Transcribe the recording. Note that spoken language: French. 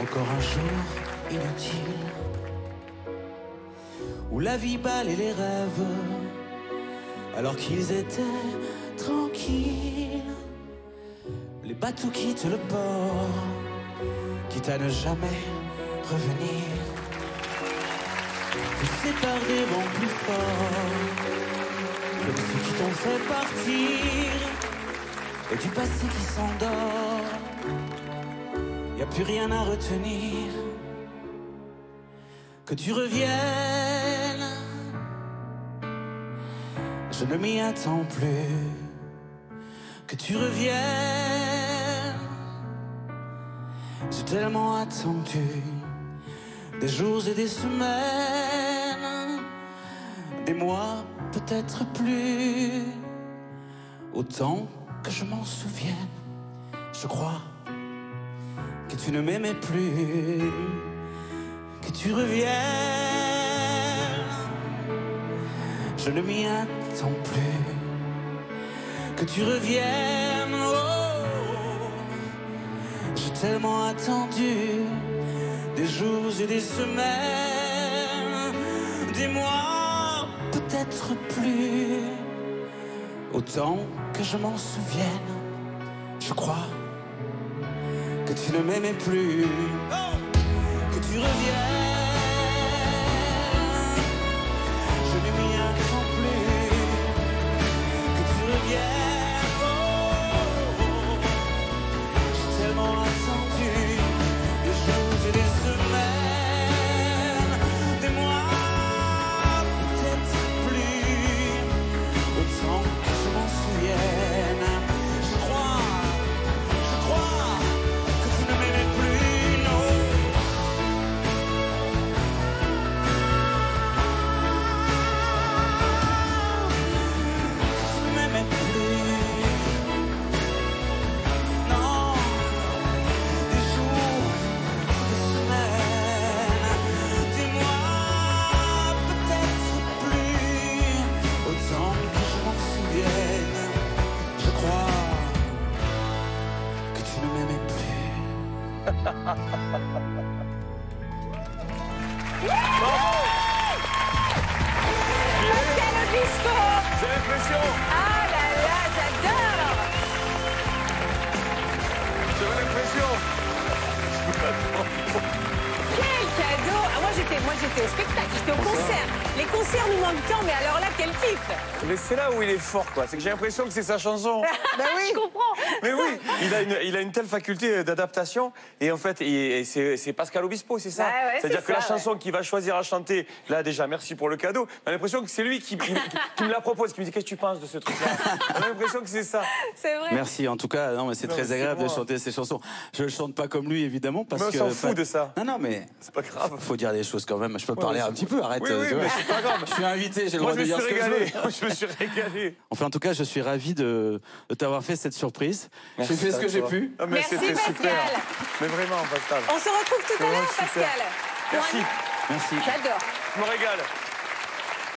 Encore un jour inutile. Où la vie balait les rêves. Alors qu'ils étaient tranquilles. Les bateaux quittent le port. Quitte à ne jamais revenir. Poussés par des plus forts. Comme ceux qui t'ont fait partir et du passé qui s'endort. Plus rien à retenir. Que tu reviennes, je ne m'y attends plus. Que tu reviennes, j'ai tellement attendu des jours et des semaines, des mois, peut-être plus. Autant que je m'en souvienne, je crois que tu ne m'aimais plus, que tu reviennes. Je ne m'y attends plus, que tu reviennes. Oh, j'ai tellement attendu des jours et des semaines, des mois, peut-être plus. Autant que je m'en souvienne, je crois que tu ne m'aimais plus, que plus. Pascal Obispo J'ai l'impression, Ah là là, j'adore j'avais l'impression. Quel cadeau ah, Moi j'étais moi j'étais au spectacle, j'étais au concert. Les concerts nous manquent tant, mais alors là, quel kiff Mais c'est là où il est fort, quoi. C'est que j'ai l'impression que c'est sa chanson. Ben oui Je comprends Mais oui, il a une, il a une telle faculté d'adaptation. Et en fait, c'est c'est Pascal Obispo, c'est ça Ouais, ouais, C'est-à-dire c'est que la chanson qu'il va choisir à chanter, là déjà, merci pour le cadeau. On a l'impression que c'est lui qui, qui- qui me la propose, qui me dit Qu'est-ce que tu penses de ce truc-là? On a l'impression que c'est ça. C'est vrai Merci, en tout cas, non, mais c'est très agréable de chanter ces chansons. Je ne chante pas comme lui, évidemment, parce Mais on que. s'en fout de ça. Non, non, mais. C'est pas grave. Faut dire des choses quand même. Je peux parler un petit peu, arrête. Oui, oui, pas grave. Je suis invité, j'ai le droit de me dire ce que je veux. Je me suis régalé. Enfin, en tout cas, je suis ravi de, de t'avoir fait cette surprise. J'ai fait ce que j'ai pu. Ah, mais Merci, c'était Pascal. super. Mais vraiment, Pascal. On se retrouve tout à l'heure. Pascal. Merci. Merci. J'adore Je me régale.